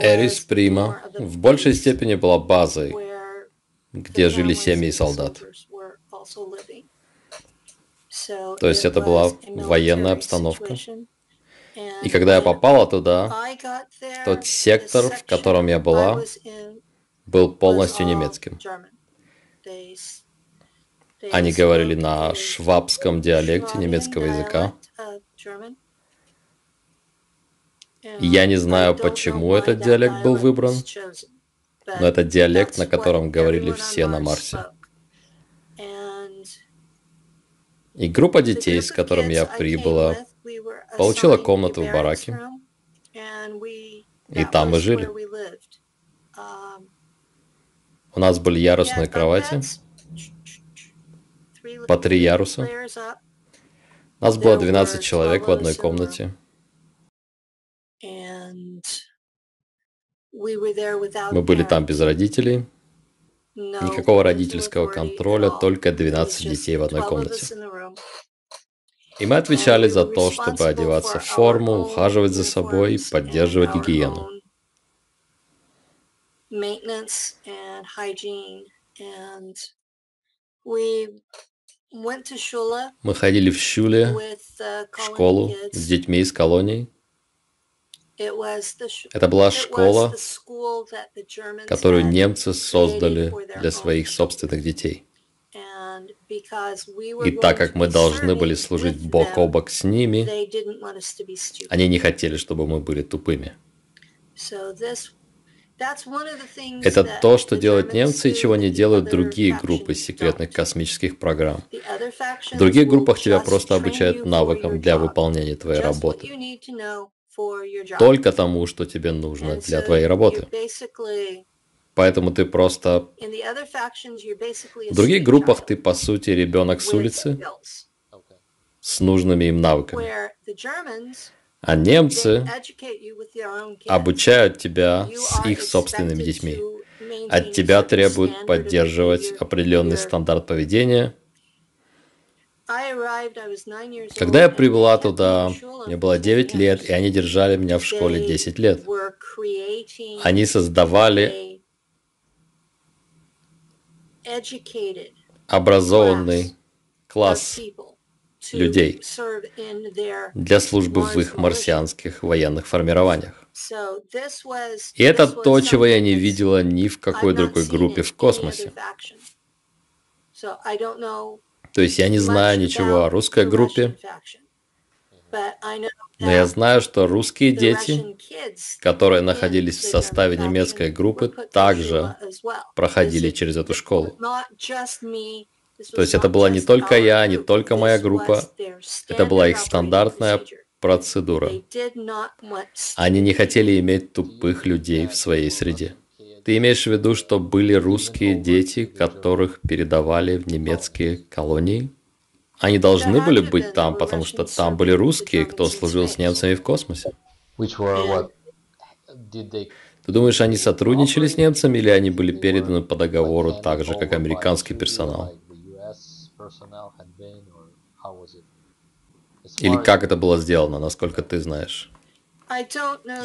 Эрис Прима в большей степени была базой, где жили семьи солдат. То есть это была военная обстановка. И когда я попала туда, тот сектор, в котором я была, был полностью немецким. Они говорили на швабском диалекте немецкого языка. Я не знаю, почему этот диалект был выбран, но это диалект, на котором говорили все на Марсе. И группа детей, с которыми я прибыла, получила комнату в бараке, и там мы жили. У нас были ярусные кровати, по три яруса. Нас было 12 человек в одной комнате. Мы были там без родителей. Никакого родительского контроля, только 12 детей в одной комнате. И мы отвечали за то, чтобы одеваться в форму, ухаживать за собой и поддерживать гигиену. Мы ходили в Шуле, в школу с детьми из колоний. Это была школа, которую немцы создали для своих собственных детей. И так как мы должны были служить бок о бок с ними, они не хотели, чтобы мы были тупыми. Это то, что делают немцы и чего не делают другие группы секретных космических программ. В других группах тебя просто обучают навыкам для выполнения твоей работы. Только тому, что тебе нужно для твоей работы. Поэтому ты просто... В других группах ты, по сути, ребенок с улицы с нужными им навыками. А немцы обучают тебя с их собственными детьми. От тебя требуют поддерживать определенный стандарт поведения. Когда я прибыла туда, мне было 9 лет, и они держали меня в школе 10 лет. Они создавали образованный класс людей для службы в их марсианских военных формированиях. И это то, чего я не видела ни в какой другой группе в космосе. То есть я не знаю ничего о русской группе, но я знаю, что русские дети, которые находились в составе немецкой группы, также проходили через эту школу. То есть это была не только я, не только моя группа, это была их стандартная процедура. Они не хотели иметь тупых людей в своей среде. Ты имеешь в виду, что были русские дети, которых передавали в немецкие колонии? Они должны были быть там, потому что там были русские, кто служил с немцами в космосе. Ты думаешь, они сотрудничали с немцами или они были переданы по договору так же, как американский персонал? Или как это было сделано, насколько ты знаешь?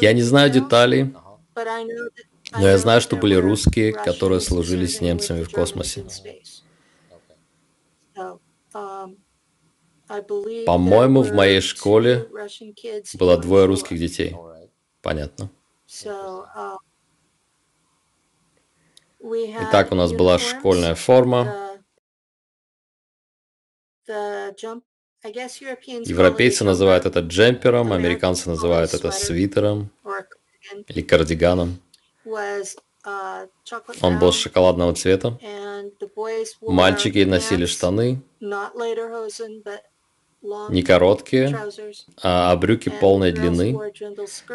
Я не знаю деталей, но я знаю, что были русские, которые служили с немцами в космосе. По-моему, в моей школе было двое русских детей. Понятно. Итак, у нас была школьная форма. Европейцы называют это джемпером, американцы называют это свитером или кардиганом. Uh, Он был шоколадного цвета. Мальчики носили штаны, не короткие, а брюки полной длины.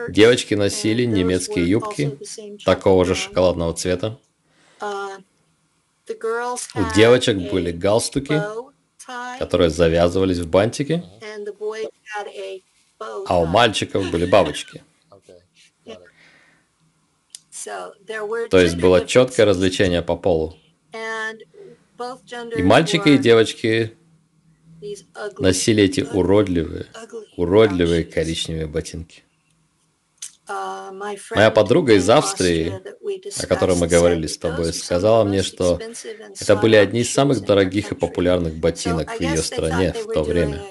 Девочки носили немецкие юбки такого же шоколадного цвета. Uh, У девочек были галстуки, которые завязывались в бантики, а у мальчиков были бабочки. То есть было четкое развлечение по полу. И мальчики, и девочки носили эти уродливые, уродливые коричневые ботинки. Моя подруга из Австрии, о которой мы говорили с тобой, сказала мне, что это были одни из самых дорогих и популярных ботинок в ее стране в то время.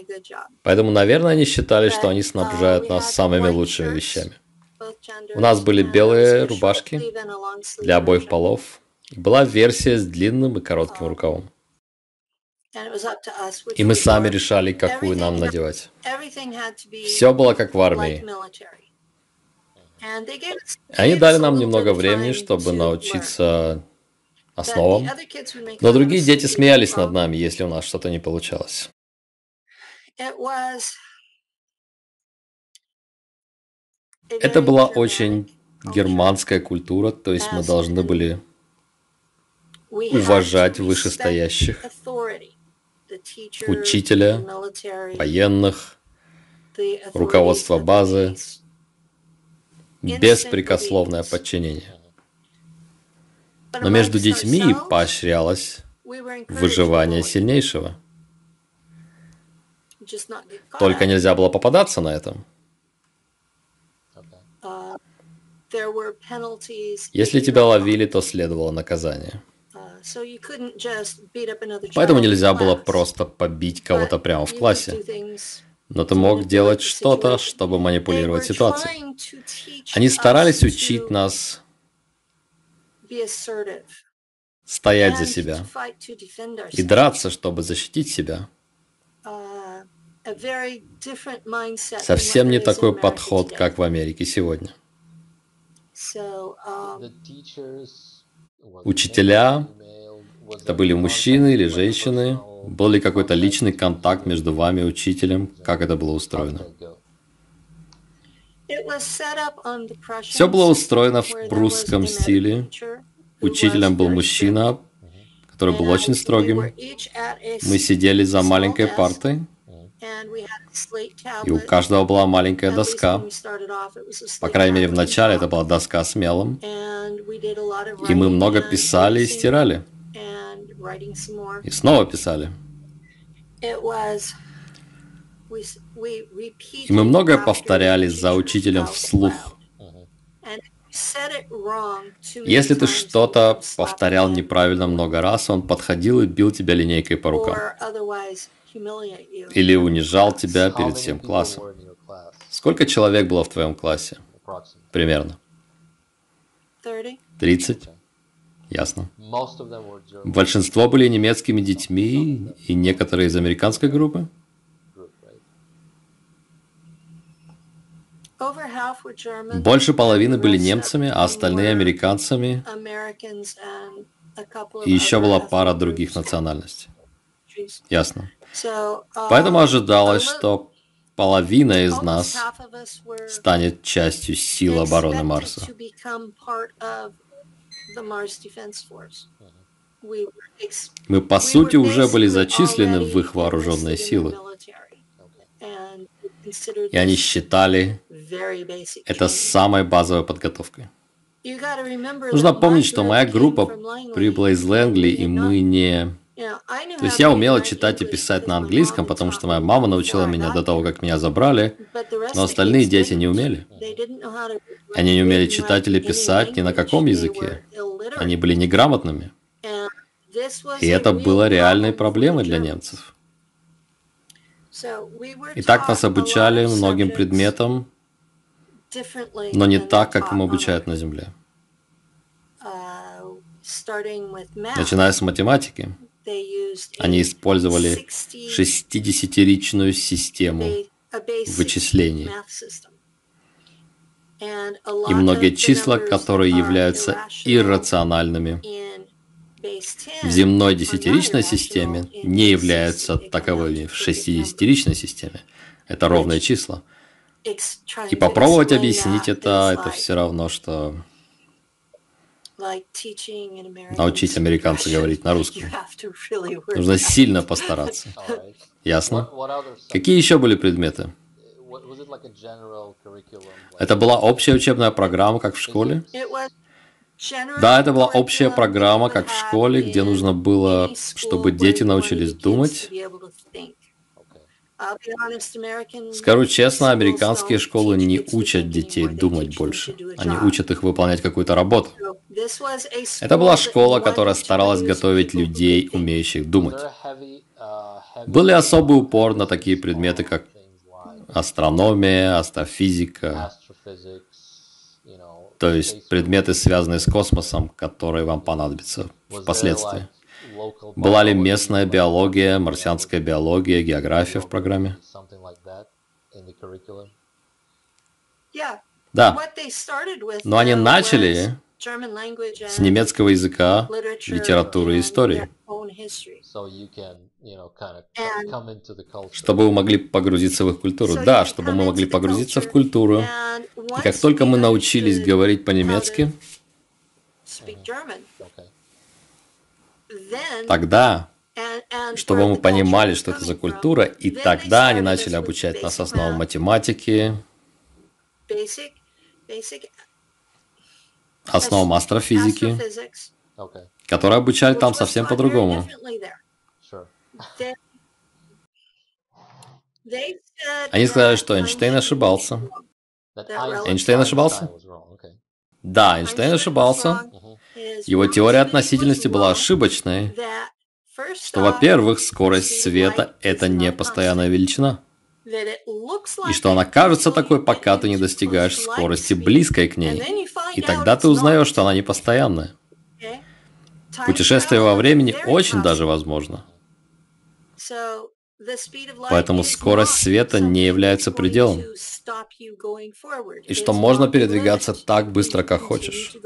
Поэтому, наверное, они считали, что они снабжают нас самыми лучшими вещами. У нас были белые рубашки для обоих полов, была версия с длинным и коротким рукавом. И мы сами решали, какую нам надевать. Все было как в армии. Они дали нам немного времени, чтобы научиться основам, но другие дети смеялись над нами, если у нас что-то не получалось. Это была очень германская культура, то есть мы должны были уважать вышестоящих, учителя, военных, руководство базы, беспрекословное подчинение. Но между детьми поощрялось выживание сильнейшего. Только нельзя было попадаться на этом. Если тебя ловили, то следовало наказание. Uh, Поэтому нельзя было просто побить кого-то прямо в классе. Но ты мог делать что-то, чтобы манипулировать ситуацией. Они старались учить нас стоять за себя и драться, чтобы защитить себя. Uh, Совсем не такой подход, как в Америке сегодня. Um, Учителя это были мужчины или женщины? Был ли какой-то личный контакт между вами и учителем? Как это было устроено? Все было устроено в прусском стиле. Учителем был мужчина, который был очень строгим. Мы сидели за маленькой партой, и у каждого была маленькая доска. По крайней мере, в начале это была доска с мелом. И мы много писали и стирали. И снова писали. И мы многое повторяли за учителем вслух. Если ты что-то повторял неправильно много раз, он подходил и бил тебя линейкой по рукам. Или унижал тебя перед всем классом. Сколько человек было в твоем классе? Примерно. 30? Ясно. Большинство были немецкими детьми и некоторые из американской группы? Больше половины были немцами, а остальные американцами. И еще была пара других национальностей. Ясно. Поэтому ожидалось, что половина из нас станет частью сил обороны Марса. Мы, по сути, уже были зачислены в их вооруженные силы. И они считали это самой базовой подготовкой. Нужно помнить, что моя группа прибыла из Лэнгли, и мы не... То есть я умела читать и писать на английском, потому что моя мама научила меня до того, как меня забрали, но остальные дети не умели. Они не умели читать или писать ни на каком языке. Они были неграмотными. И это было реальной проблемой для немцев. И так нас обучали многим предметам, но не так, как им обучают на Земле. Uh, Начиная с математики, они использовали 60-ричную систему вычислений. И многие числа, которые являются иррациональными в земной десятиричной системе, не являются таковыми в шестидесятиричной системе. Это ровные числа. И попробовать объяснить это, это все равно, что научить американца говорить на русском. Нужно сильно постараться. Ясно? Какие еще были предметы? Это была общая учебная программа, как в школе? Да, это была общая программа, как в школе, где нужно было, чтобы дети научились думать. Скажу честно, американские школы не учат детей думать больше. Они учат их выполнять какую-то работу. Это была школа, которая старалась готовить людей, умеющих думать. Был ли особый упор на такие предметы, как астрономия, астрофизика, то есть предметы, связанные с космосом, которые вам понадобятся впоследствии? Была ли местная биология, марсианская биология, география в программе? Да. Но они начали с немецкого языка, литературы и истории, чтобы вы могли погрузиться в их культуру. Да, чтобы мы могли погрузиться в культуру. И как только мы научились говорить по-немецки, Тогда, чтобы мы понимали, что это за культура, и тогда они начали обучать нас основам математики, основам астрофизики, которые обучали там совсем по-другому. Они сказали, что Эйнштейн ошибался. Эйнштейн ошибался? Да, Эйнштейн ошибался. Его теория относительности была ошибочной, что, во-первых, скорость света – это не постоянная величина, и что она кажется такой, пока ты не достигаешь скорости, близкой к ней, и тогда ты узнаешь, что она не постоянная. Путешествие во времени очень даже возможно. Поэтому скорость света не является пределом. И что можно передвигаться так быстро, как хочешь.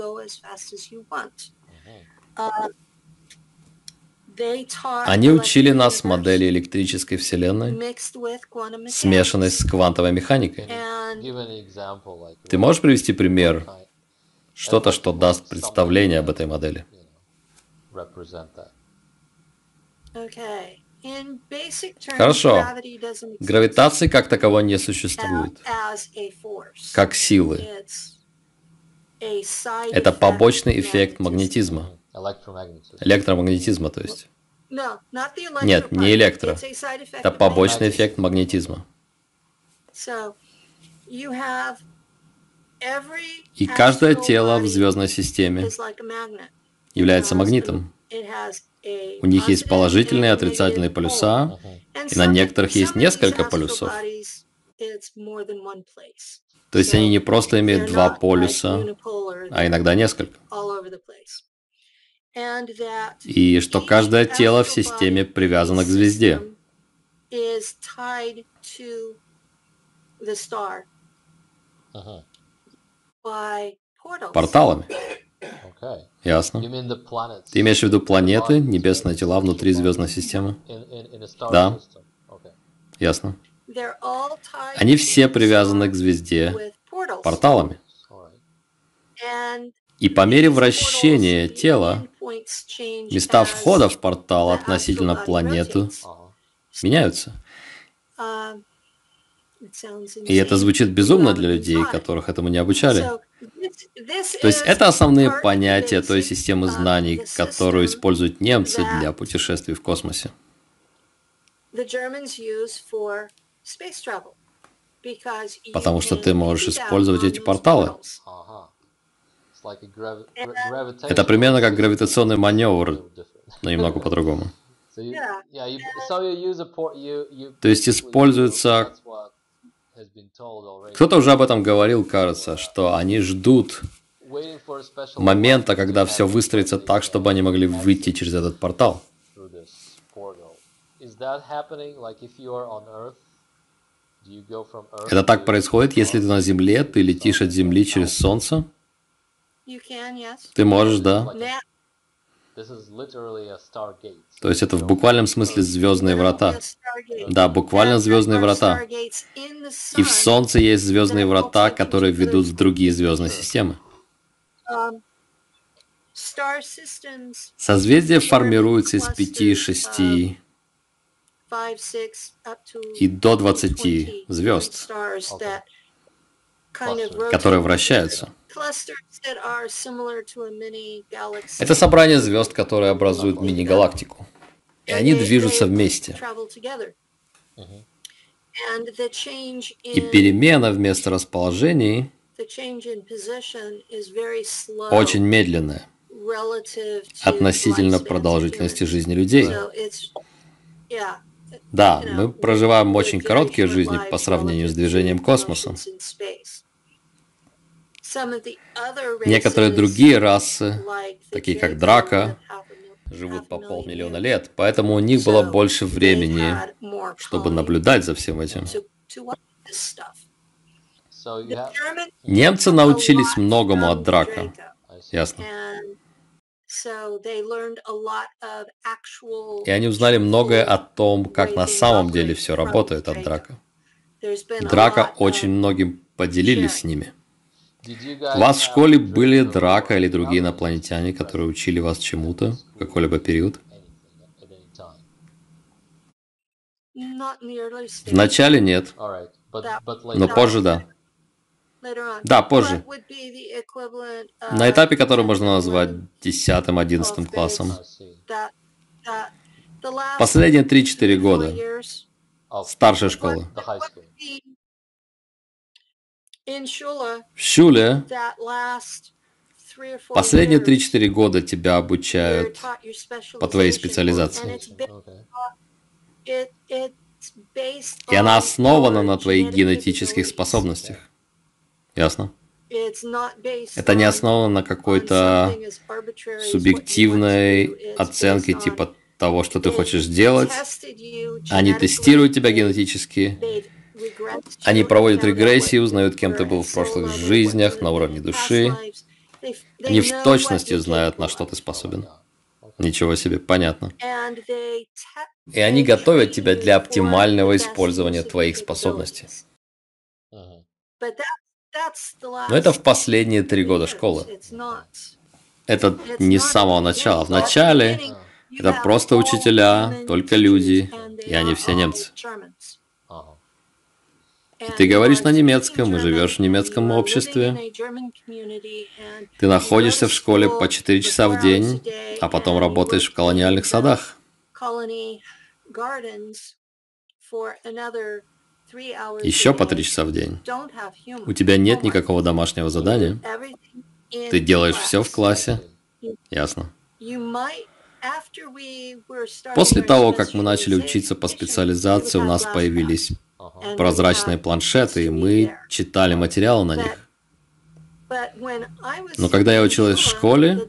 Они учили нас модели электрической вселенной, смешанной с квантовой механикой. Ты можешь привести пример, что-то, что даст представление об этой модели? Хорошо. Гравитации как таковой не существует. Как силы. Это побочный эффект магнетизма. Электромагнетизма, то есть. Нет, не электро. Это побочный эффект магнетизма. И каждое тело в звездной системе является магнитом. У них есть положительные и отрицательные полюса, и на некоторых есть несколько полюсов. То есть они не просто имеют два полюса, а иногда несколько. И что каждое тело в системе привязано к звезде. Порталами. Ясно. Ты имеешь в виду планеты, небесные тела внутри звездной системы? Да. Ясно. Они все привязаны к звезде порталами. И по мере вращения тела места входа в портал относительно планеты меняются. И это звучит безумно для людей, которых этому не обучали. То есть это основные понятия той системы знаний, которую используют немцы для путешествий в космосе. Потому что ты можешь использовать эти порталы. Это примерно как гравитационный маневр, но немного по-другому. То есть используется кто-то уже об этом говорил, кажется, что они ждут момента, когда все выстроится так, чтобы они могли выйти через этот портал. Это так происходит, если ты на Земле, ты летишь от Земли через Солнце? Ты можешь, да. То есть это в буквальном смысле звездные врата. Да, буквально звездные врата. И в Солнце есть звездные врата, которые ведут в другие звездные системы. Um, Созвездия формируются из пяти, шести и до двадцати звезд, которые вращаются. Это собрание звезд, которые образуют мини-галактику. И они движутся вместе. И перемена вместо расположений очень медленная относительно продолжительности жизни людей. Да, мы проживаем очень короткие жизни по сравнению с движением космоса. Некоторые другие расы, такие как драка, живут по полмиллиона лет, поэтому у них было больше времени, чтобы наблюдать за всем этим. Немцы научились многому от драка. Ясно. И они узнали многое о том, как на самом деле все работает от драка. Драка очень многим поделились с ними. У вас в школе были драка или другие инопланетяне, которые учили вас чему-то в какой-либо период? В начале нет, но позже да. Да, позже. На этапе, который можно назвать 10-11 классом. Последние 3-4 года. Старшая школа. В Шуле последние 3-4 года тебя обучают по твоей специализации. И она основана на твоих генетических способностях. Ясно? Это не основано на какой-то субъективной оценке типа того, что ты хочешь сделать. Они тестируют тебя генетически. Они проводят регрессии, узнают, кем ты был в прошлых жизнях на уровне души. Они в точности знают, на что ты способен. Ничего себе, понятно. И они готовят тебя для оптимального использования твоих способностей. Но это в последние три года школы. Это не с самого начала. В начале это просто учителя, только люди, и они все немцы. Ты говоришь на немецком, и живешь в немецком обществе. Ты находишься в школе по 4 часа в день, а потом работаешь в колониальных садах. Еще по 3 часа в день. У тебя нет никакого домашнего задания. Ты делаешь все в классе. Ясно. После того, как мы начали учиться по специализации, у нас появились прозрачные планшеты, и мы читали материалы на них. Но когда я училась в школе,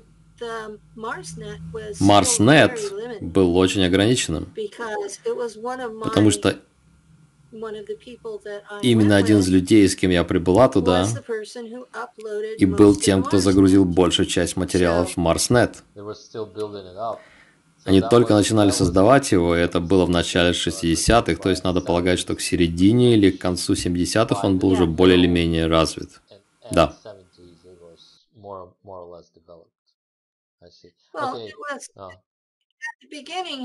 Марснет был очень ограниченным, потому что именно один из людей, с кем я прибыла туда, и был тем, кто загрузил большую часть материалов в Марснет. Они только начинали создавать его, и это было в начале 60-х, то есть надо полагать, что к середине или к концу 70-х он был уже более или менее развит. Да.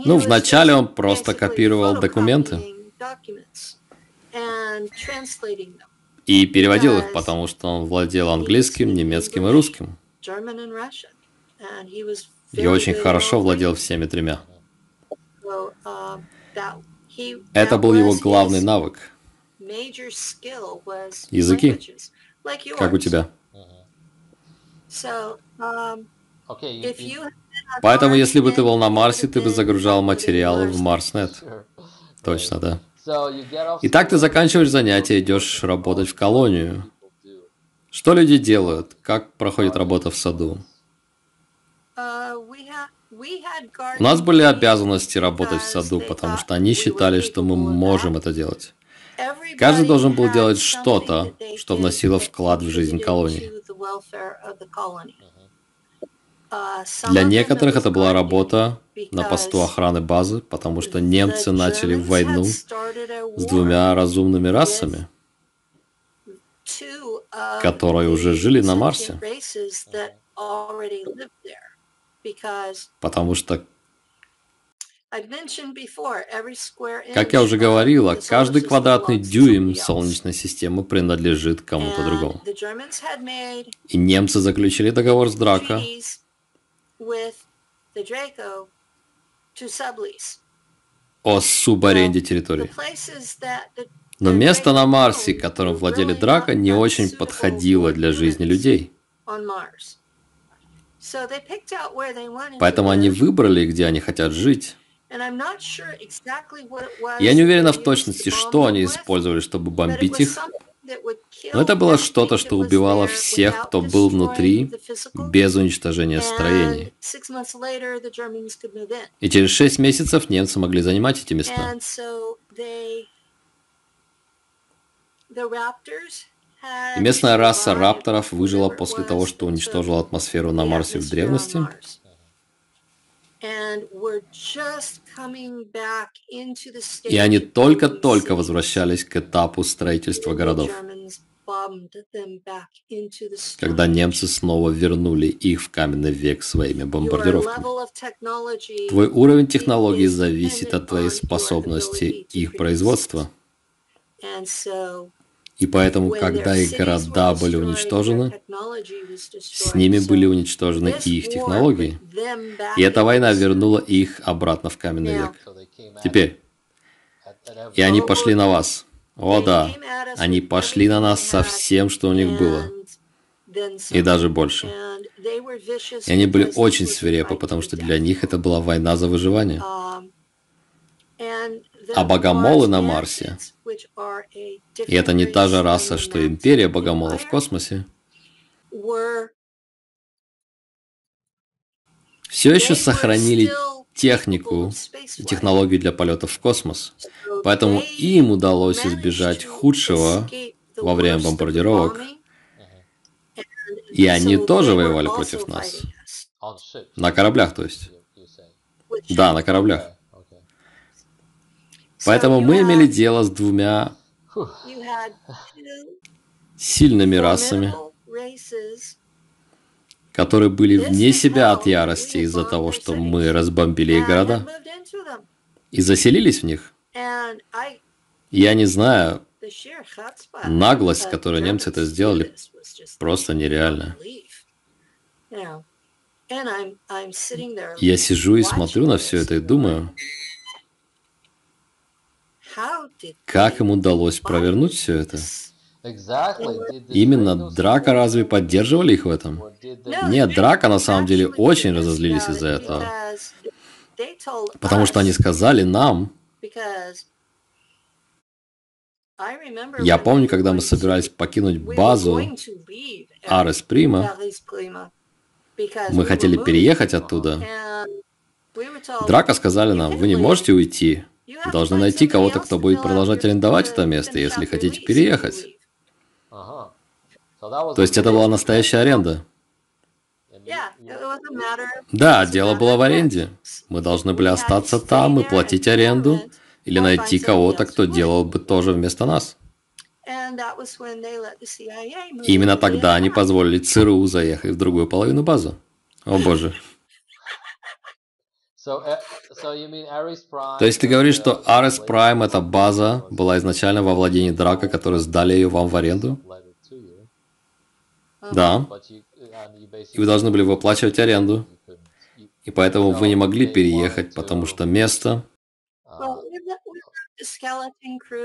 Ну, вначале он просто копировал документы. и переводил их, потому что он владел английским, немецким и русским и очень хорошо владел всеми тремя. Это был его главный навык. Языки, как у тебя. Поэтому, если бы ты был на Марсе, ты бы загружал материалы в Марснет. Точно, да. Итак, ты заканчиваешь занятия, идешь работать в колонию. Что люди делают? Как проходит работа в саду? У нас были обязанности работать в саду, потому что они считали, что мы можем это делать. Каждый должен был делать что-то, что вносило вклад в жизнь колонии. Для некоторых это была работа на посту охраны базы, потому что немцы начали войну с двумя разумными расами, которые уже жили на Марсе. Потому что, как я уже говорила, каждый квадратный дюйм Солнечной системы принадлежит кому-то другому. И немцы заключили договор с Драко о субаренде территории. Но место на Марсе, которым владели Драко, не очень подходило для жизни людей. Поэтому они выбрали, где они хотят жить. Я не уверена в точности, что они использовали, чтобы бомбить их, но это было что-то, что убивало всех, кто был внутри, без уничтожения строений. И через шесть месяцев немцы могли занимать эти места. И местная раса рапторов выжила после того, что уничтожила атмосферу на Марсе в древности. И они только-только возвращались к этапу строительства городов, когда немцы снова вернули их в каменный век своими бомбардировками. Твой уровень технологий зависит от твоей способности их производства. И поэтому, когда их города были уничтожены, с ними были уничтожены и их технологии. И эта война вернула их обратно в каменный век. Теперь, и они пошли на вас. О да, они пошли на нас со всем, что у них было. И даже больше. И они были очень свирепы, потому что для них это была война за выживание. А богомолы на Марсе и это не та же раса, что империя богомолов в космосе. Все еще сохранили технику и технологию для полетов в космос. Поэтому им удалось избежать худшего во время бомбардировок. И они тоже воевали против нас. На кораблях, то есть. Да, на кораблях. Поэтому мы имели дело с двумя сильными расами, которые были вне себя от ярости из-за того, что мы разбомбили их города и заселились в них. Я не знаю, наглость, которой немцы это сделали, просто нереально. Я сижу и смотрю на все это и думаю, как им удалось провернуть все это? Именно Драка разве поддерживали их в этом? Нет, Драка на самом деле очень разозлились из-за этого. Потому что они сказали нам, я помню, когда мы собирались покинуть базу Арес Прима, мы хотели переехать оттуда. Драка сказали нам, вы не можете уйти, должны найти кого-то, кто будет продолжать арендовать это место, если хотите переехать. То есть это была настоящая аренда. Да, дело было в аренде. Мы должны были остаться там и платить аренду, или найти кого-то, кто делал бы тоже вместо нас. И именно тогда они позволили ЦРУ заехать в другую половину базы. О боже. Uh, То есть ты говоришь, что Ares Prime, эта база, была изначально во владении Драка, которые сдали ее вам в аренду? Да. И вы должны были выплачивать аренду. И поэтому вы не могли переехать, потому что место...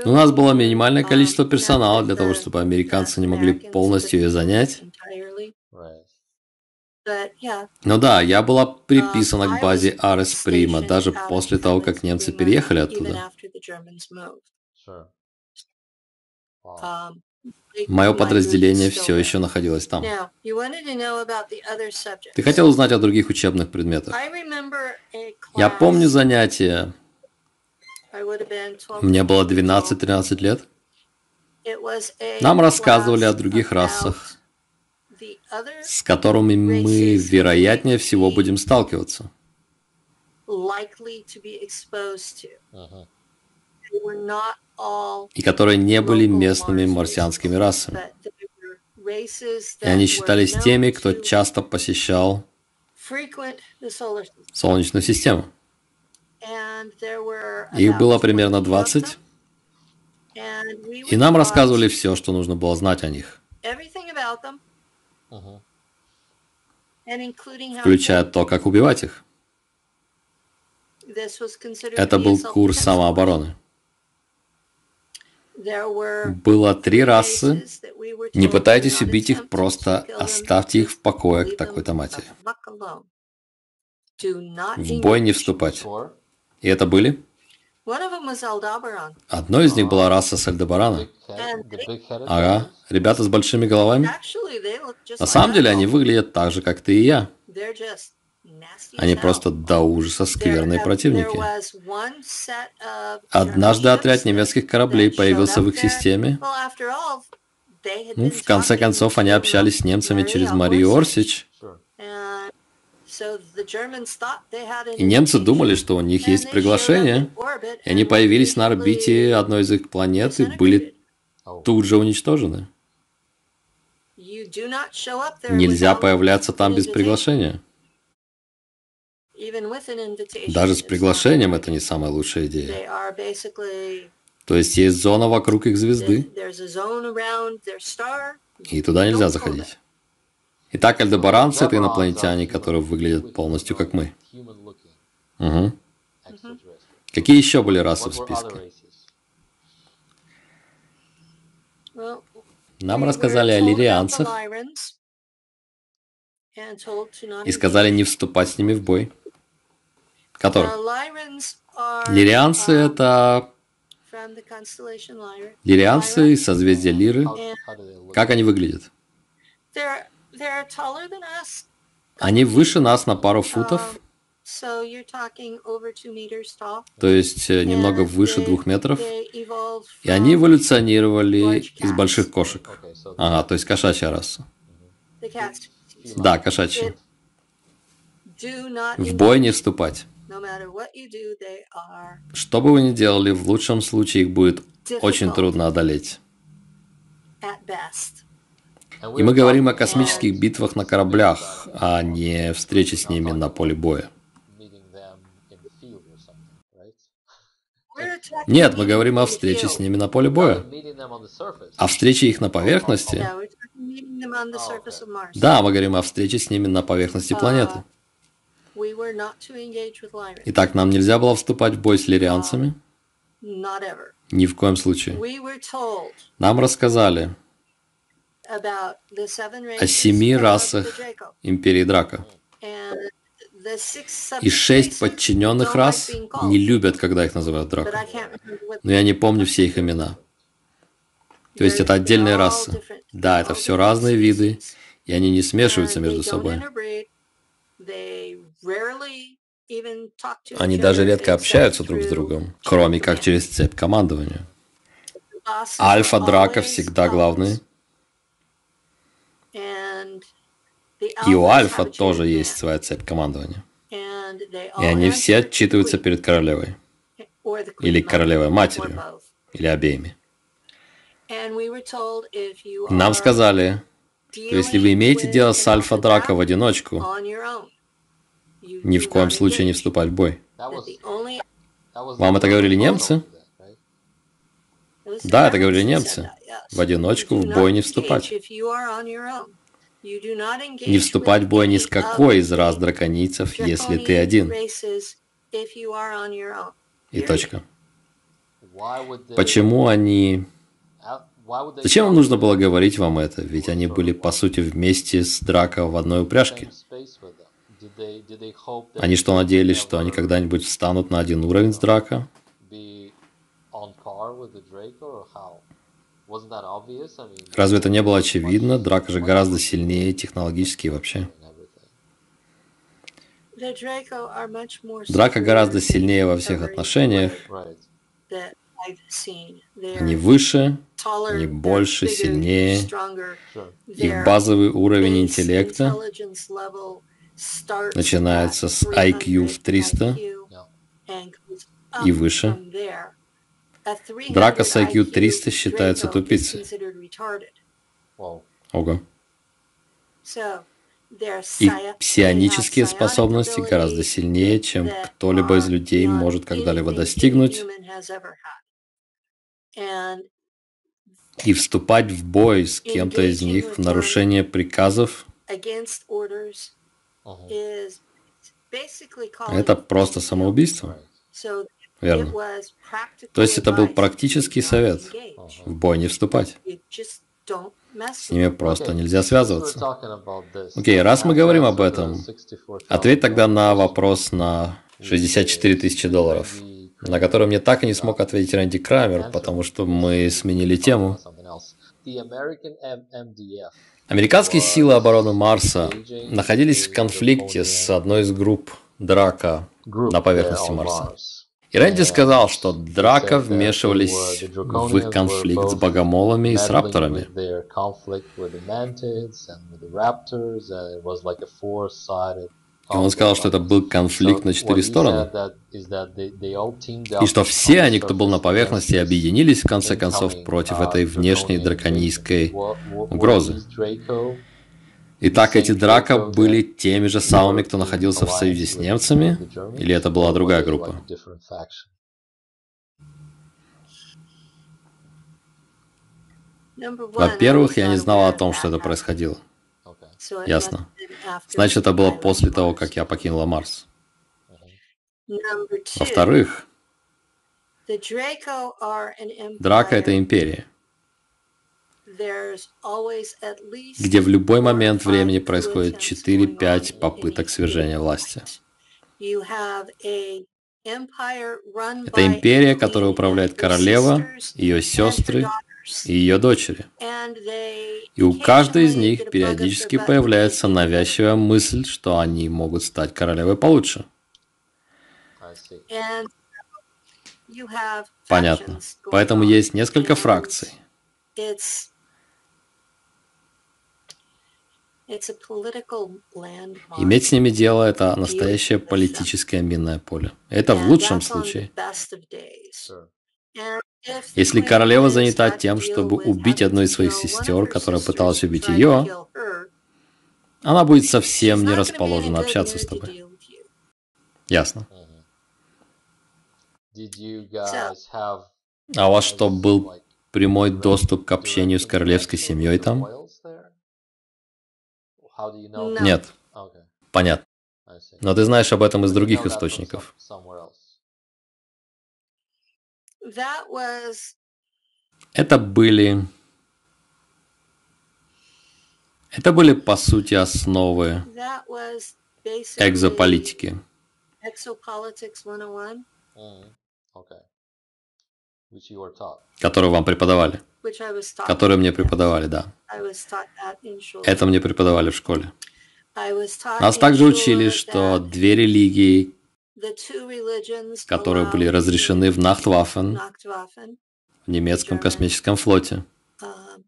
У нас было минимальное количество персонала для того, чтобы американцы не могли полностью ее занять. Ну да, я была приписана к базе Арес Прима даже после того, как немцы переехали оттуда. Мое подразделение все еще находилось там. Ты хотел узнать о других учебных предметах? Я помню занятия. Мне было 12-13 лет. Нам рассказывали о других расах с которыми мы, вероятнее всего, будем сталкиваться. И которые не были местными марсианскими расами. И они считались теми, кто часто посещал Солнечную систему. Их было примерно 20. И нам рассказывали все, что нужно было знать о них включая то, как убивать их. Это был курс самообороны. Было три расы. Не пытайтесь убить их, просто оставьте их в покое к такой-то матери. В бой не вступать. И это были? Одно из них была раса Сальдебарана. Ага, ребята с большими головами. На самом деле они выглядят так же, как ты и я. Они просто до ужаса скверные противники. Однажды отряд немецких кораблей появился в их системе. Ну, в конце концов, они общались с немцами через Марию Орсич. И немцы думали, что у них есть приглашение, и они появились на орбите одной из их планет и были тут же уничтожены. Нельзя появляться там без приглашения. Даже с приглашением это не самая лучшая идея. То есть есть зона вокруг их звезды, и туда нельзя заходить. Итак, альдебаранцы — это инопланетяне, которые выглядят полностью как мы. Угу. Какие еще были расы в списке? Нам рассказали о лирианцах и сказали не вступать с ними в бой. Которых? Лирианцы — это... Лирианцы из созвездия Лиры. Как они выглядят? Они выше нас на пару футов. То есть э, немного выше двух метров. И они эволюционировали из больших кошек. Ага, то есть кошачья раса. Да, кошачья. В бой не вступать. Что бы вы ни делали, в лучшем случае их будет очень трудно одолеть. И мы говорим о космических битвах на кораблях, а не встрече с ними на поле боя. Нет, мы говорим о встрече с ними на поле боя. О встрече их на поверхности. Да, мы говорим о встрече с ними на поверхности планеты. Итак, нам нельзя было вступать в бой с лирианцами? Ни в коем случае. Нам рассказали, о семи расах империи Драка. И шесть подчиненных рас не любят, когда их называют Драко. Но я не помню все их имена. То есть это отдельные расы. Да, это все разные виды, и они не смешиваются между собой. Они даже редко общаются друг с другом, кроме как через цепь командования. Альфа Драка всегда главный. И у Альфа тоже есть своя цепь командования. И они все отчитываются перед королевой. Или королевой матерью. Или обеими. Нам сказали, что если вы имеете дело с Альфа Драко в одиночку, ни в коем случае не вступать в бой. Вам это говорили немцы? Да, это говорили немцы. В одиночку в бой не вступать. Не вступать в бой ни с какой из рас драконицев, если ты один. И точка. Почему они... Зачем им нужно было говорить вам это? Ведь они были, по сути, вместе с Драко в одной упряжке. Они что, надеялись, что они когда-нибудь встанут на один уровень с Драко? Разве это не было очевидно? Драка же гораздо сильнее технологически вообще. Драка гораздо сильнее во всех отношениях. Они выше, они больше, сильнее. Их базовый уровень интеллекта начинается с IQ в 300 и выше. Драка с IQ 300 считается тупицей. Ого. Их псионические способности гораздо сильнее, чем кто-либо из людей может когда-либо достигнуть. И вступать в бой с кем-то из них в нарушение приказов это просто самоубийство. Верно. То есть это был практический совет в бой не вступать. С ними просто нельзя связываться. Окей, раз мы говорим об этом, ответь тогда на вопрос на 64 тысячи долларов, на который мне так и не смог ответить Рэнди Крамер, потому что мы сменили тему. Американские силы обороны Марса находились в конфликте с одной из групп Драка на поверхности Марса. И Рэнди сказал, что Драка вмешивались в их конфликт с богомолами и с рапторами. И он сказал, что это был конфликт на четыре стороны. И что все они, кто был на поверхности, объединились в конце концов против этой внешней драконийской угрозы. Итак, эти драка были теми же самыми, кто находился в союзе с немцами, или это была другая группа? Во-первых, я не знал о том, что это происходило. Ясно. Значит, это было после того, как я покинула Марс. Во-вторых, Драка — это империя где в любой момент времени происходит 4-5 попыток свержения власти. Это империя, которой управляет королева, ее сестры и ее дочери. И у каждой из них периодически появляется навязчивая мысль, что они могут стать королевой получше. Понятно. Поэтому есть несколько фракций. Иметь с ними дело – это настоящее политическое минное поле. Это в лучшем случае. Если королева занята тем, чтобы убить одну из своих сестер, которая пыталась убить ее, она будет совсем не расположена общаться с тобой. Ясно. А у вас что, был прямой доступ к общению с королевской семьей там? Нет. Понятно. Но ты знаешь об этом из других источников. Это были... Это были, по сути, основы экзополитики. Которую вам преподавали. Которые мне преподавали, да. Это мне преподавали в школе. Нас также учили, что две религии, которые были разрешены в Нахтваффен, в немецком космическом флоте, um,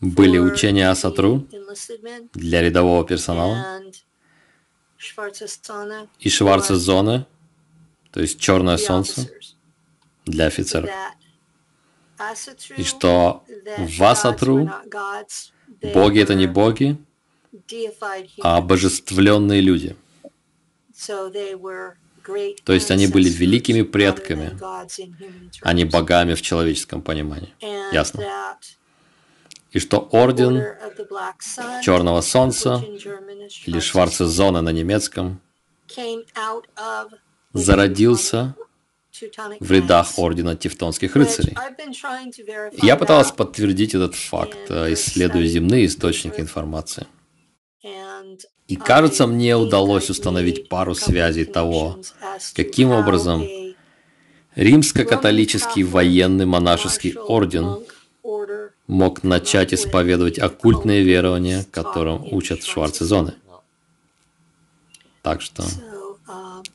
были учения Асатру для рядового персонала и Шварца Зоны то есть черное солнце для офицеров. И что в Асатру боги это не боги, а обожествленные люди. То есть они были великими предками, а не богами в человеческом понимании. Ясно? И что орден Черного Солнца или Шварцезона на немецком зародился в рядах Ордена Тевтонских рыцарей. Я пыталась подтвердить этот факт, э, исследуя земные источники информации. И кажется, мне удалось установить пару связей того, каким образом римско-католический военный монашеский орден мог начать исповедовать оккультные верования, которым учат шварцезоны. Так что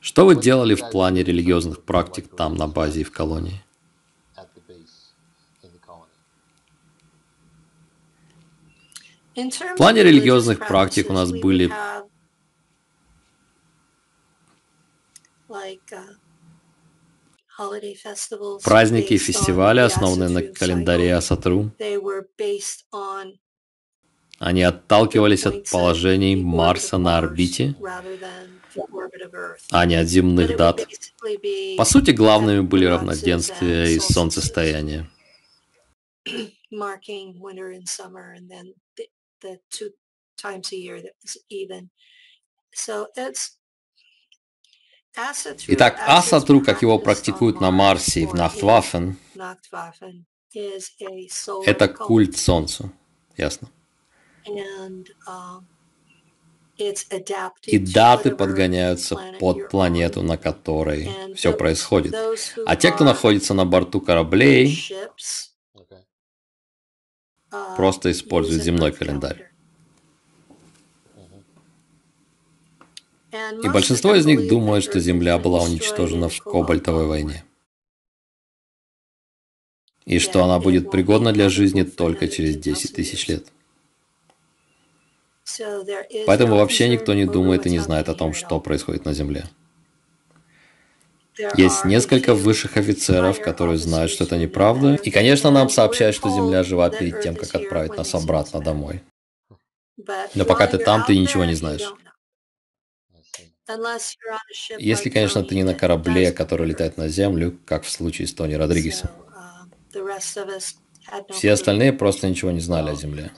что вы делали в плане религиозных практик там, на базе и в колонии? В плане религиозных практик у нас были праздники и фестивали, основанные на календаре Асатру. Они отталкивались от положений Марса на орбите, а не от земных дат. По сути, главными были равноденствие и солнцестояние. Итак, асатру, как его практикуют на Марсе и в Нахтваффен, это культ Солнцу. Ясно. И даты подгоняются под планету, на которой все происходит. А те, кто находится на борту кораблей, просто используют земной календарь. И большинство из них думают, что Земля была уничтожена в Кобальтовой войне. И что она будет пригодна для жизни только через 10 тысяч лет. Поэтому вообще никто не думает и не знает о том, что происходит на Земле. Есть несколько высших офицеров, которые знают, что это неправда. И, конечно, нам сообщают, что Земля жива перед тем, как отправить нас обратно домой. Но пока ты там, ты ничего не знаешь. Если, конечно, ты не на корабле, который летает на Землю, как в случае с Тони Родригесом. Все остальные просто ничего не знали о Земле.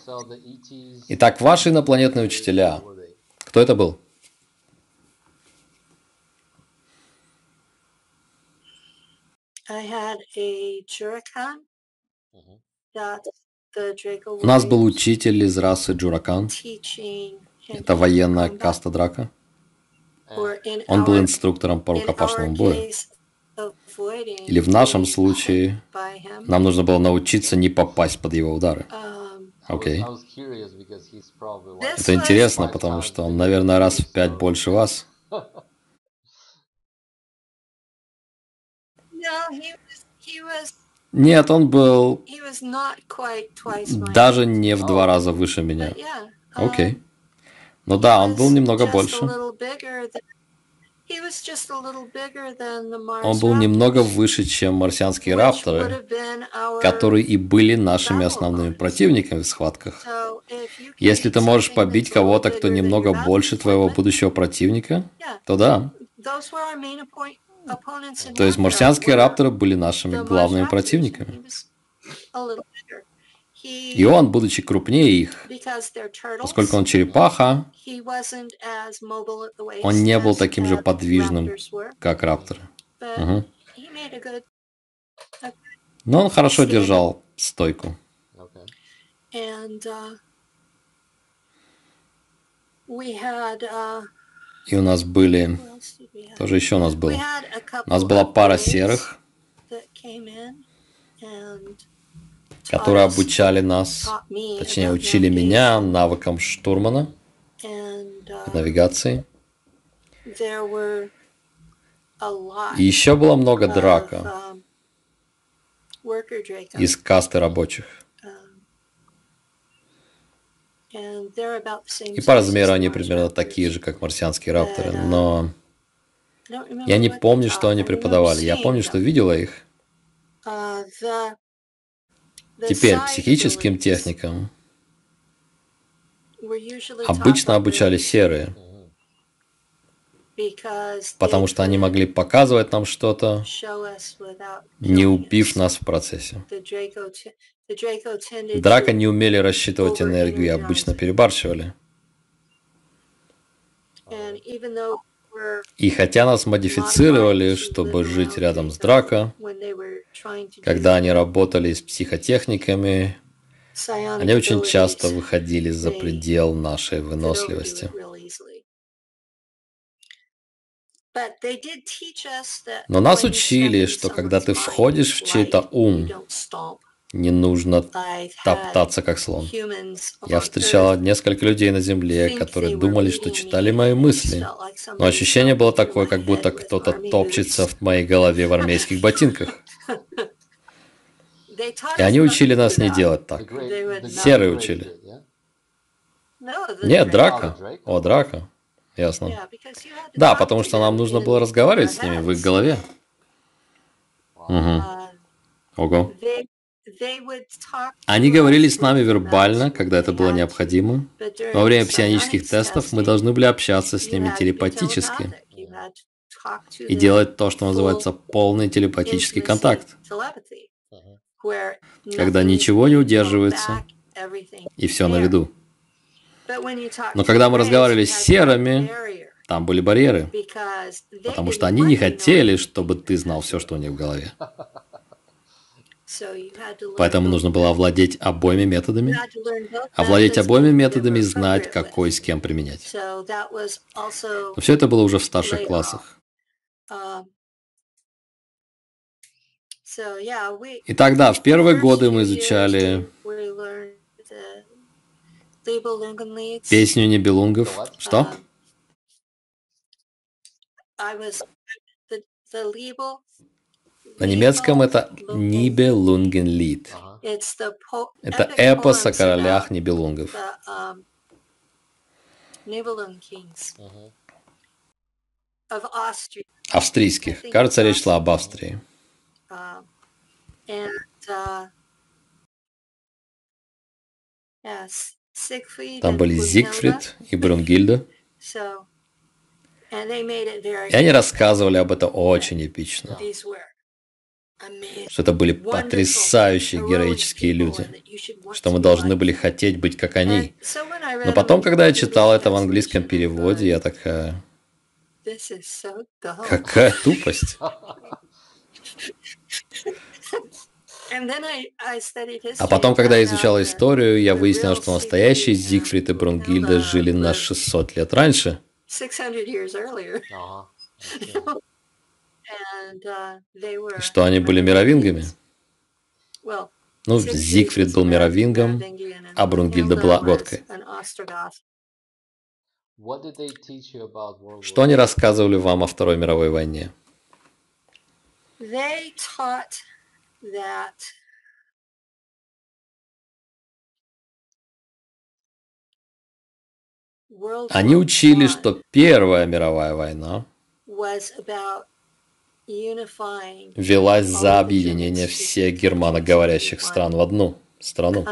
Итак, ваши инопланетные учителя. Кто это был? У нас был учитель из расы Джуракан. Это военная каста драка. Он был инструктором по рукопашному бою. Или в нашем случае нам нужно было научиться не попасть под его удары. Окей. Okay. Это интересно, потому что он, наверное, раз в пять больше вас. Нет, он был даже не в два раза выше меня. Окей. Okay. Ну да, он был немного больше. Он был немного выше, чем марсианские рапторы, которые и были нашими основными противниками в схватках. Если ты можешь побить кого-то, кто немного больше твоего будущего противника, то да. То есть марсианские рапторы были нашими главными противниками. И он, будучи крупнее их, поскольку он черепаха, он не был таким же подвижным, как рапторы. Угу. Но он хорошо держал стойку. Uh, uh, И у нас были... Тоже еще у нас было. У нас была пара серых, которые обучали нас, точнее, учили меня навыкам штурмана и навигации. И еще было много драка из касты рабочих. И по размеру они примерно такие же, как марсианские рапторы, но я не помню, что они преподавали. Я помню, что видела их. Теперь психическим техникам обычно обучали серые, потому что они могли показывать нам что-то, не убив нас в процессе. Драка не умели рассчитывать энергию и обычно перебарщивали. И хотя нас модифицировали, чтобы жить рядом с Драко, когда они работали с психотехниками, они очень часто выходили за предел нашей выносливости. Но нас учили, что когда ты входишь в чей-то ум, не нужно топтаться, как слон. Я встречала несколько людей на Земле, которые думали, что читали мои мысли. Но ощущение было такое, как будто кто-то топчется в моей голове в армейских ботинках. И они учили нас не делать так. Серые учили. Нет, драка. О, драка. Ясно. Да, потому что нам нужно было разговаривать с ними в их голове. Угу. Ого. Они говорили с нами вербально, когда это было необходимо. Во время псионических тестов мы должны были общаться с ними телепатически и делать то, что называется полный телепатический контакт, когда ничего не удерживается и все на виду. Но когда мы разговаривали с серыми, Там были барьеры, потому что они не хотели, чтобы ты знал все, что у них в голове. Поэтому нужно было овладеть обоими методами, овладеть обоими методами и знать, какой с кем применять. Но все это было уже в старших классах. И тогда, в первые годы мы изучали песню Небелунгов. Что? На немецком это Нибелунgenlied. Это эпос о королях Нибелунгов. Австрийских. Кажется, речь шла об Австрии. Там были Зигфрид и Брунгильда. И они рассказывали об этом очень эпично. Что это были потрясающие героические люди. Что мы должны были хотеть быть как они. Но потом, когда я читал это в английском переводе, я такая... Какая тупость. А потом, когда я изучал историю, я выяснил, что настоящие Зигфрид и Брунгильда жили на 600 лет раньше. Что они были мировингами? Ну, Зигфрид был мировингом, а Брунгильда была готкой. Что они рассказывали вам о Второй мировой войне? Они учили, что Первая мировая война велась за объединение всех германоговорящих стран в одну страну,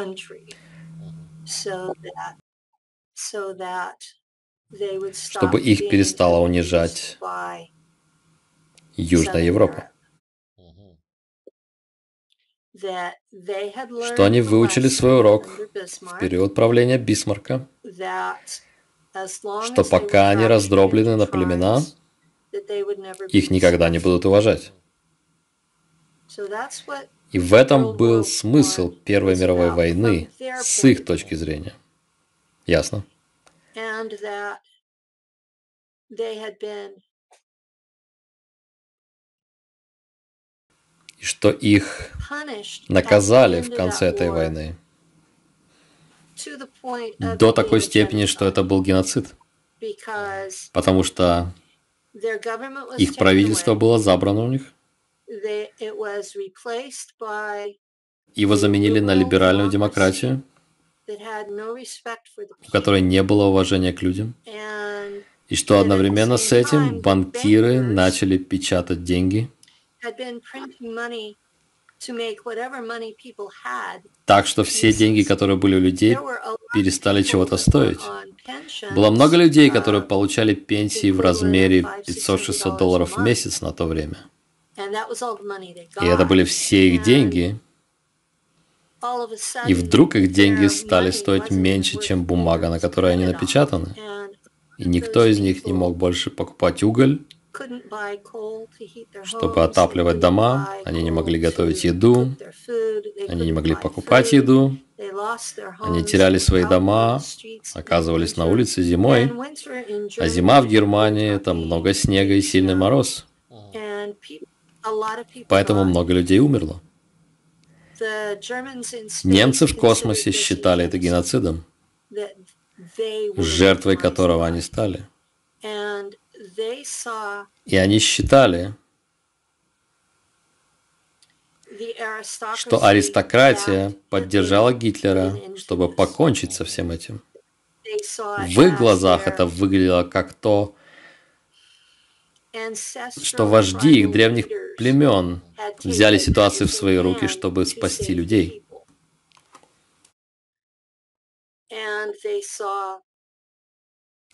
чтобы их перестала унижать Южная Европа. Что они выучили свой урок в период правления Бисмарка, что пока они раздроблены на племена, их никогда не будут уважать. И в этом был смысл Первой мировой войны с их точки зрения. Ясно? И что их наказали в конце этой войны до такой степени, что это был геноцид. Потому что их правительство было забрано у них. Его заменили на либеральную демократию, у которой не было уважения к людям. И что одновременно с этим банкиры начали печатать деньги, так что все деньги, которые были у людей, перестали чего-то стоить. Было много людей, которые получали пенсии в размере 500-600 долларов в месяц на то время. И это были все их деньги. И вдруг их деньги стали стоить меньше, чем бумага, на которой они напечатаны. И никто из них не мог больше покупать уголь, чтобы отапливать дома, они не могли готовить еду, они не могли покупать еду, они теряли свои дома, оказывались на улице зимой, а зима в Германии – это много снега и сильный мороз. Поэтому много людей умерло. Немцы в космосе считали это геноцидом, жертвой которого они стали. И они считали, что аристократия поддержала Гитлера, чтобы покончить со всем этим. В их глазах это выглядело как то, что вожди их древних племен взяли ситуацию в свои руки, чтобы спасти людей.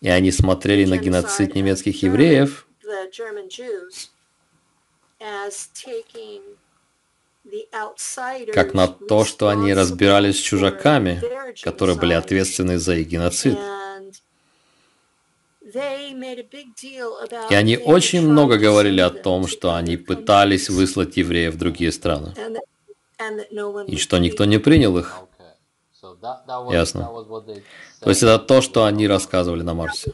И они смотрели на геноцид немецких евреев как на то, что они разбирались с чужаками, которые были ответственны за их геноцид. И они очень много говорили о том, что они пытались выслать евреев в другие страны, и что никто не принял их. Ясно. То есть это то, что они рассказывали на Марсе.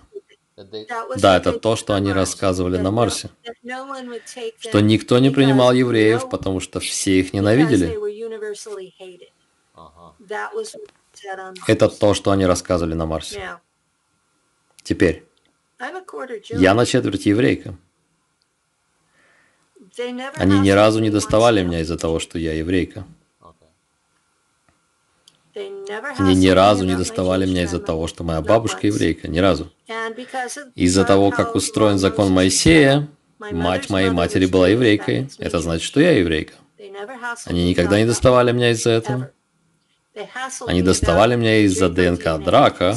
Да, это то, что они рассказывали на Марсе. Что никто не принимал евреев, потому что все их ненавидели. Это то, что они рассказывали на Марсе. Теперь, я на четверть еврейка. Они ни разу не доставали меня из-за того, что я еврейка. Они ни разу не доставали меня из-за того, что моя бабушка еврейка. Ни разу. Из-за того, как устроен закон Моисея, мать моей матери была еврейкой. Это значит, что я еврейка. Они никогда не доставали меня из-за этого. Они доставали меня из-за ДНК драка,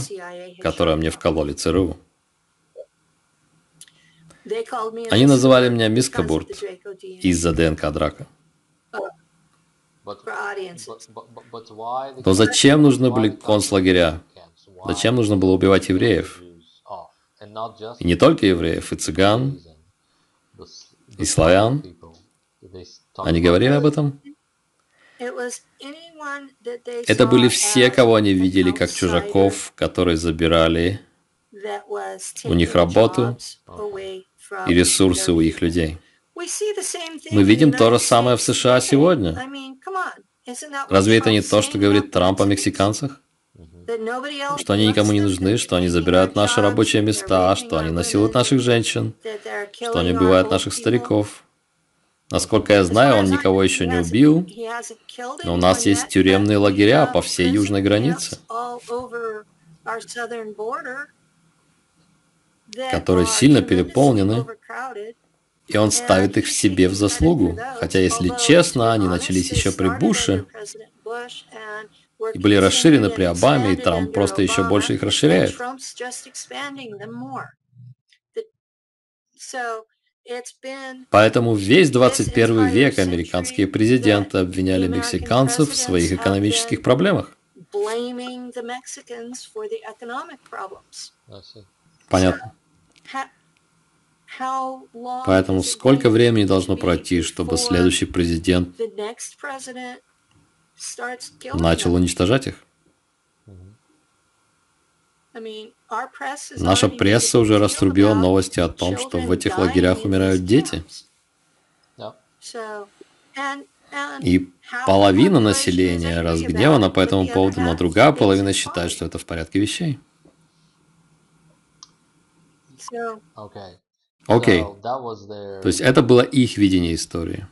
которую мне вкололи ЦРУ. Они называли меня мисс Кабурт из-за ДНК драка. Но зачем нужны были концлагеря? Зачем нужно было убивать евреев? И не только евреев, и цыган, и славян. Они говорили об этом? Это были все, кого они видели как чужаков, которые забирали у них работу и ресурсы у их людей. Мы видим то же самое в США сегодня. Разве это не то, что говорит Трамп о мексиканцах? Что они никому не нужны, что они забирают наши рабочие места, что они насилуют наших женщин, что они убивают наших стариков. Насколько я знаю, он никого еще не убил, но у нас есть тюремные лагеря по всей южной границе, которые сильно переполнены, и он ставит их в себе в заслугу. Хотя, если честно, они начались еще при Буше и были расширены при Обаме, и Трамп просто еще больше их расширяет. Поэтому весь 21 век американские президенты обвиняли мексиканцев в своих экономических проблемах. Понятно. Поэтому сколько времени должно пройти, чтобы следующий президент начал уничтожать их? Наша пресса уже раструбила новости о том, что в этих лагерях умирают дети. И половина населения разгневана по этому поводу, но другая половина считает, что это в порядке вещей. Окей. Okay. То есть это было их видение истории.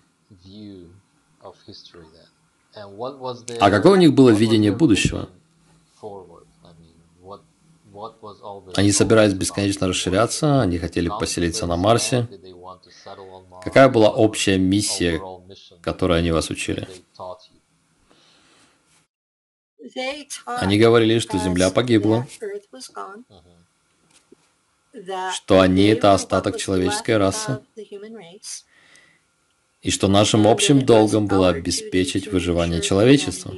А какое у них было видение будущего? Они собирались бесконечно расширяться, они хотели поселиться на Марсе. Какая была общая миссия, которой они вас учили? Они говорили, что Земля погибла, что они — это остаток человеческой расы, и что нашим общим долгом было обеспечить выживание человечества.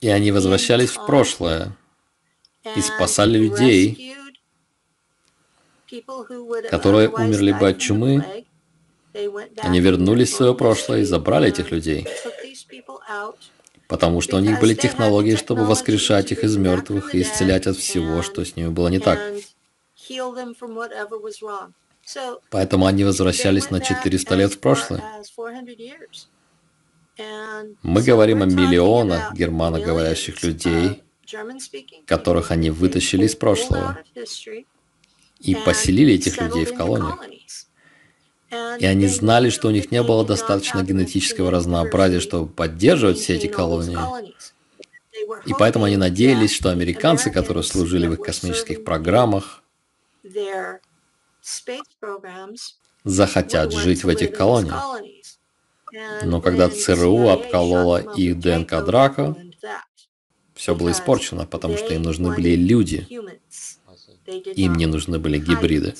И они возвращались в прошлое и спасали людей, которые умерли бы от чумы. Они вернулись в свое прошлое и забрали этих людей потому что у них были технологии, чтобы воскрешать их из мертвых и исцелять от всего, что с ними было не так. Поэтому они возвращались на 400 лет в прошлое. Мы говорим о миллионах германоговорящих людей, которых они вытащили из прошлого и поселили этих людей в колониях. И они знали, что у них не было достаточно генетического разнообразия, чтобы поддерживать все эти колонии. И поэтому они надеялись, что американцы, которые служили в их космических программах, захотят жить в этих колониях. Но когда ЦРУ обколола их ДНК драка, все было испорчено, потому что им нужны были люди. Им не нужны были гибриды.